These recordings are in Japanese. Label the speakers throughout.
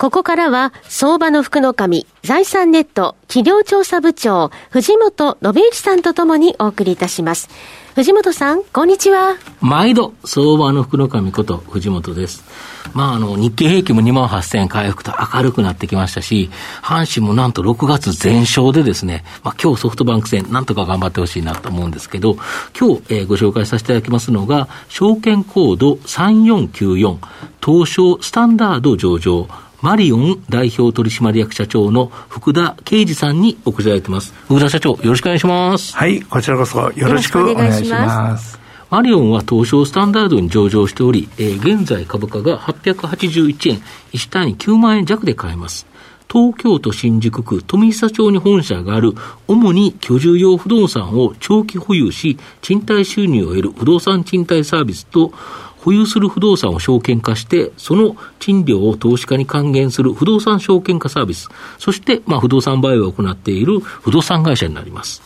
Speaker 1: ここからは、相場の福の神、財産ネット企業調査部長、藤本信之さんとともにお送りいたします。藤本さん、こんにちは。
Speaker 2: 毎度、相場の福の神こと藤本です。まあ、あの、日経平均も2万8000円回復と明るくなってきましたし、阪神もなんと6月全勝でですね、まあ、今日ソフトバンク戦、なんとか頑張ってほしいなと思うんですけど、今日、えー、ご紹介させていただきますのが、証券コード3494、東証スタンダード上場、マリオン代表取締役社長の福田啓二さんにお越しいただいてます。福田社長、よろしくお願いします。
Speaker 3: はい、こちらこそよろしくお願いします。
Speaker 2: マリオンは東証スタンダードに上場しており、えー、現在株価が881円、1単位9万円弱で買えます。東京都新宿区富久町に本社がある、主に居住用不動産を長期保有し、賃貸収入を得る不動産賃貸サービスと、保有する不動産を証券化して、その賃料を投資家に還元する不動産証券化サービス、そして、まあ、不動産売買を行っている不動産会社になります。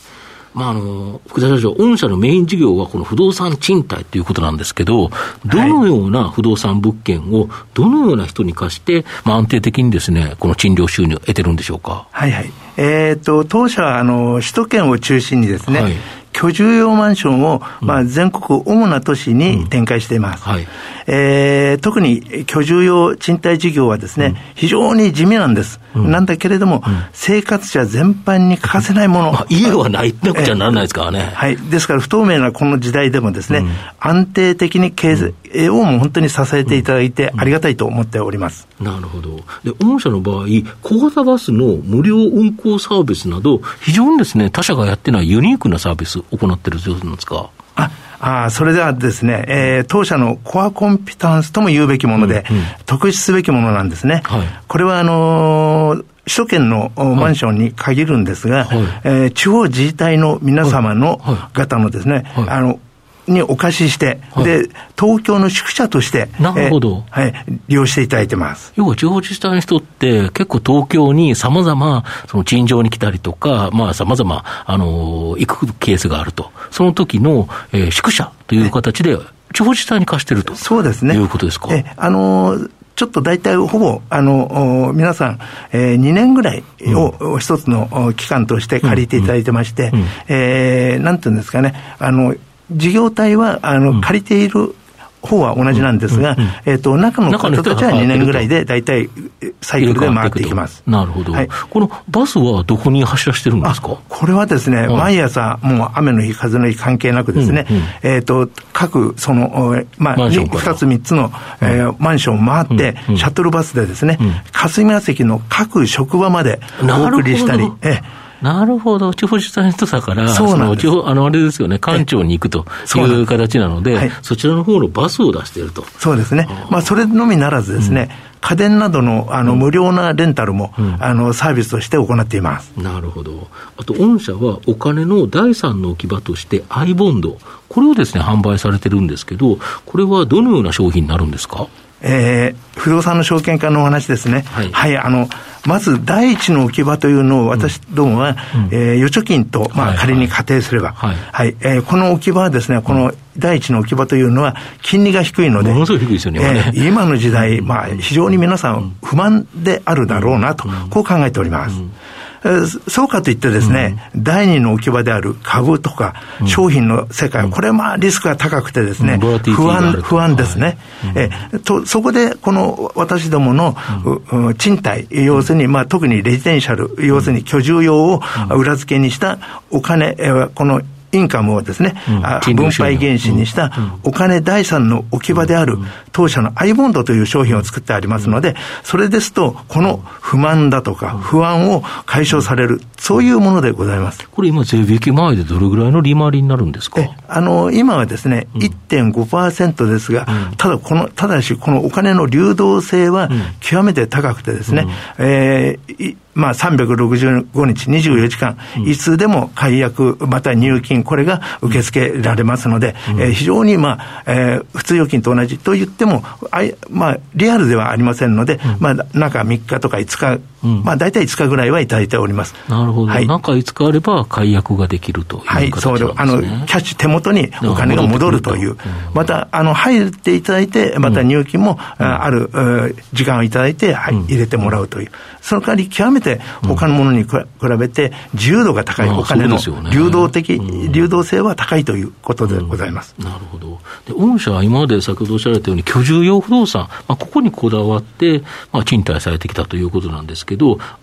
Speaker 2: まあ、あの、福田社長、御社のメイン事業はこの不動産賃貸ということなんですけど、どのような不動産物件をどのような人に貸して、まあ、安定的にですね、この賃料収入を得てるんでしょうか？
Speaker 3: はいはい。えっ、ー、と、当社は、あの、首都圏を中心にですね、はい居住用マンションを、まあ、全国主な都市に展開しています。はい、えー、特に居住用賃貸事業はですね、非常に地味なんです。なんだけれども、生活者全般に欠かせないもの。まあ、
Speaker 2: 家はないなくちゃならないですからね。
Speaker 3: はい。ですから、不透明なこの時代でもですね、安定的に経営をもう本当に支えていただいて、ありがたいと思っております。
Speaker 2: なるほど。で、御社の場合、小型バスの無料運行サービスなど、非常にですね、他社がやってないユニークなサービス行ってる状況なんですか？
Speaker 3: ああそれではですね、えー、当社のコアコンピタンスとも言うべきもので、うんうん、特筆すべきものなんですね。はい、これは、あのー首都圏のマンションに限るんですが、はい、えー、地方自治体の皆様の方のですね、はい、あの、にお貸しして、はい、で、東京の宿舎として、
Speaker 2: なるほど、
Speaker 3: えー、はい、利用していただいてます。
Speaker 2: 要は地方自治体の人って、結構東京にさまざま、その陳情に来たりとか、まあさまざま、あのー、行くケースがあると。その時の、えー、宿舎という形で、地方自治体に貸してると。
Speaker 3: そうですね。
Speaker 2: いうことですか？え
Speaker 3: あのーちょっと大体ほぼ、あの、皆さん、えー、2年ぐらいを一つの期間として借りていただいてまして、えなんていうんですかね、あの、事業体はあの、借りている方は同じなんですが、えっ、と、中の方たちは2年ぐらいで大体サイクルで回っていきます。
Speaker 2: なるほど、はい。このバスはどこに走らせてるんですか？
Speaker 3: これはですね、毎朝、もう雨の日、風の日関係なくですね、えっ、と、各、その、まあ、2つ3つの、えー、マンションを回って、シャトルバスでですね、霞が関の各職場までお送りしたり、え
Speaker 2: なるほど、地方自治体の人だから、そうなん地方あのあれですよね、官庁に行くという形なので、はい、そちらの方のバスを出していると。
Speaker 3: そうですね、まあ、それのみならずですね、うん。家電などのあの無料なレンタルも、うん、あのサービスとして行っています。
Speaker 2: なるほど、あと、御社はお金の第三の置き場として、アイボンド、これをですね販売されてるんですけど、これはどのような商品になるんですか？
Speaker 3: えー、不動産の証券化のお話ですね。はい、はい、あの、まず第一の置き場というのを私どもは、うん、えー、預貯金と、まあ、仮に仮定すれば、はい、はい、えー、この置き場はですね、この第一の置き場というのは、金利が低いので、
Speaker 2: ものすごい低いですよね、
Speaker 3: えー、今の時代、まあ、非常に皆さん不満であるだろうなと、こう考えております。うんそうかといってですね、うん、第二の置き場である株とか商品の世界、うん、これはまあリスクが高くてですね、うん、不安、不安ですね。はい、えとそこで、この私どもの、賃貸、要するに、まあ特にレジデンシャル、要するに居住用を裏付けにしたお金、このインカムをですね、うん、分配原資にしたお金第三の置き場である当社のアイボンドという商品を作ってありますので、それですと、この不満だとか不安を解消される、そういうものでございます。
Speaker 2: これ今、税引き前でどれぐらいの利回りになるんですか？
Speaker 3: あの、今はですね、1.5%ですが、ただこの、ただし、このお金の流動性は極めて高くてですね、えーまあ、365日24時間、いつでも解約、また入金、これが受け付けられますので、うん、えー、非常に、まあえー、普通預金と同じと言っても、あいまあ、リアルではありませんので、うん、まあ、中3日とか5日、うん、まあ、大体5日ぐらいはいただいております。
Speaker 2: なるほど。はい、中5日あれば解約ができるという、ね、はい、そう。
Speaker 3: あの、キャッシュ手元にお金が戻るという、また、あの、入っていただいて、また入金も、ある、時間をいただいて、はい、入れてもらうという。その代わり極めて他のものに比べて自由度が高い、お金の流動的、流動性は高いということでございます。
Speaker 2: なるほど。で、御社は今まで先ほどおっしゃられたように居住用不動産、まあ、ここにこだわって、まあ、賃貸されてきたということなんですけど、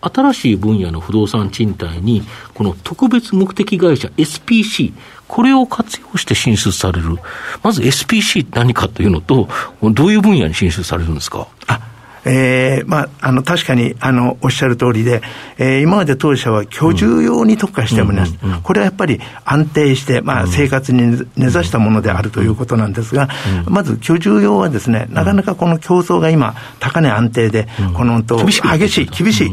Speaker 2: 新しい分野の不動産賃貸に、この特別目的会社 SPC、これを活用して進出される。まず SPC って何かというのと、どういう分野に進出されるんですか？
Speaker 3: あえー、まあ、あの、確かに、あの、おっしゃる通りで、えー、今まで当社は居住用に特化しております。これはやっぱり安定して、まあ、生活に根ざしたものであるということなんですが、まず居住用はですね、なかなかこの競争が今、高値安定で、このと、激しい、厳しい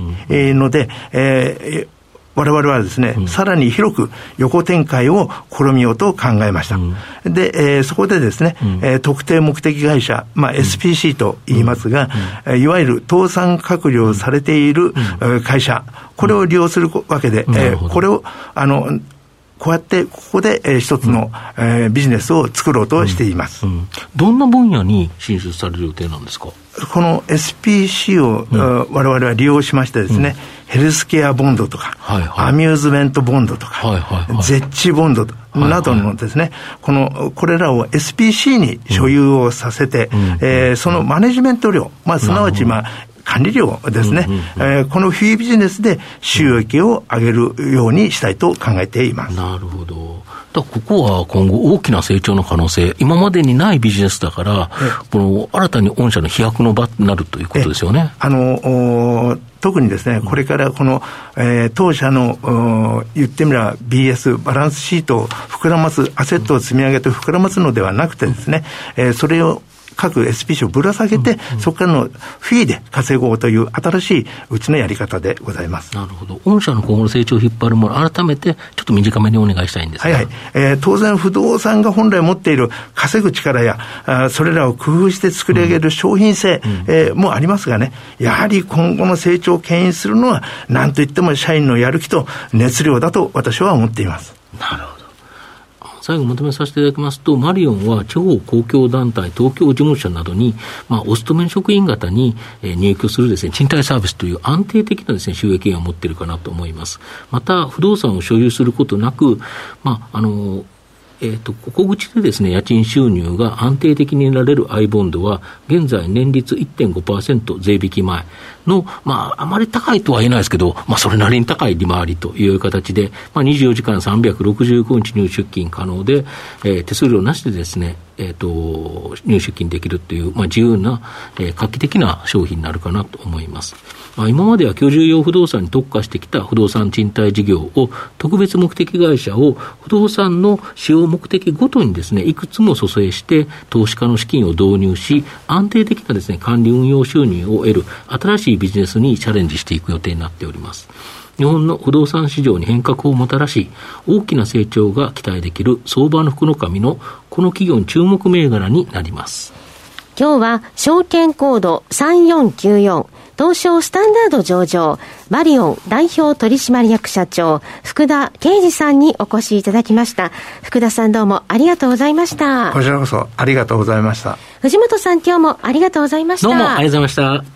Speaker 3: ので、えー、我々はですね、うん、さらに広く横展開を試みようと考えました。うん、で、えー、そこでですね、うん、えー、特定目的会社、まあ、SPC と言いますが、うん、いわゆる倒産閣僚されている会社、これを利用するわけで、えー、これを、あの、こうやって、ここで、えー、一つの、うん、えー、ビジネスを作ろうとしています、うん。うん、
Speaker 2: どんな分野に進出される予定なんですか？
Speaker 3: この SPC を、うん、我々は利用しましてですね、ヘルスケアボンドとか、はいはい、アミューズメントボンドとか、はいはいはい、ゼッチボンドなどのですね、はいはい、この、これらを SPC に所有をさせて、うん、えー、そのマネジメント量、まあ、すなわち、まあ、管理料ですね、えこのフィービジネスで収益を上げるようにしたいと考えています。
Speaker 2: なるほど。だここは今後大きな成長の可能性、今までにないビジネスだから、この新たに御社の飛躍の場になるということですよね。
Speaker 3: あの特にですね、これからこの、えー、当社の言ってみれば BS、バランスシートを膨らます、アセットを積み上げて膨らますのではなくてですね、えー、それを各 SPC をぶら下げて、うんうん、そこからのフィーで稼ごうという新しいうちのやり方でございます。
Speaker 2: なるほど。御社の今後の成長を引っ張るもの、改めてちょっと短めにお願いしたいんです
Speaker 3: はいはい。えー、当然不動産が本来持っている稼ぐ力や、あそれらを工夫して作り上げる商品性、うん、えー、もありますがね、やはり今後の成長を牽引するのは、なんといっても社員のやる気と熱量だと私は思っています。
Speaker 2: なるほど。最後まとめさせていただきますと、マリオンは地方公共団体、東京事務所などに、まあ、お勤め職員方に、え入居するですね、賃貸サービスという安定的なですね、収益源を持っているかなと思います。また、不動産を所有することなく、まあ、あの、えっ、ー、と、小口でですね、家賃収入が安定的に得られる I ボンドは、現在年率1.5%税引き前の、まあ、あまり高いとは言えないですけど、まあ、それなりに高い利回りという形で、まあ、24時間365日入出金可能で、えー、手数料なしでですね、えっ、ー、と、入出金できるっていう、まあ、自由な、えー、画期的な商品になるかなと思います。まあ、今までは居住用不動産に特化してきた不動産賃貸事業を、特別目的会社を不動産の使用目的ごとにですね、いくつも蘇生して、投資家の資金を導入し、安定的なですね、管理運用収入を得る新しいビジネスにチャレンジしていく予定になっております。日本の不動産市場に変革をもたらし、大きな成長が期待できる相場の福の神のこの企業に注目銘柄になります。
Speaker 1: 今日は証券コード3494東証スタンダード上場、マリオン代表取締役社長、福田啓二さんにお越しいただきました。福田さんどうもありがとうございました。
Speaker 3: こちらこそありがとうございました。
Speaker 1: 藤本さん今日もありがとうございました。
Speaker 2: どうもありがとうございました。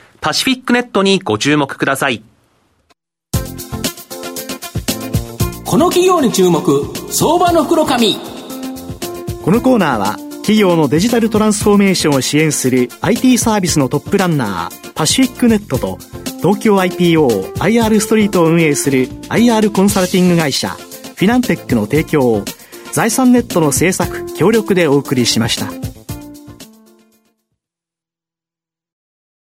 Speaker 4: パシフィックネットにご注目ください。
Speaker 5: この企業に注目、相場の袋紙。
Speaker 6: このコーナーは企業のデジタルトランスフォーメーションを支援する IT サービスのトップランナーパシフィックネットと東京 IPOIR ストリートを運営する IR コンサルティング会社フィナンテックの提供を財産ネットの制作協力でお送りしました。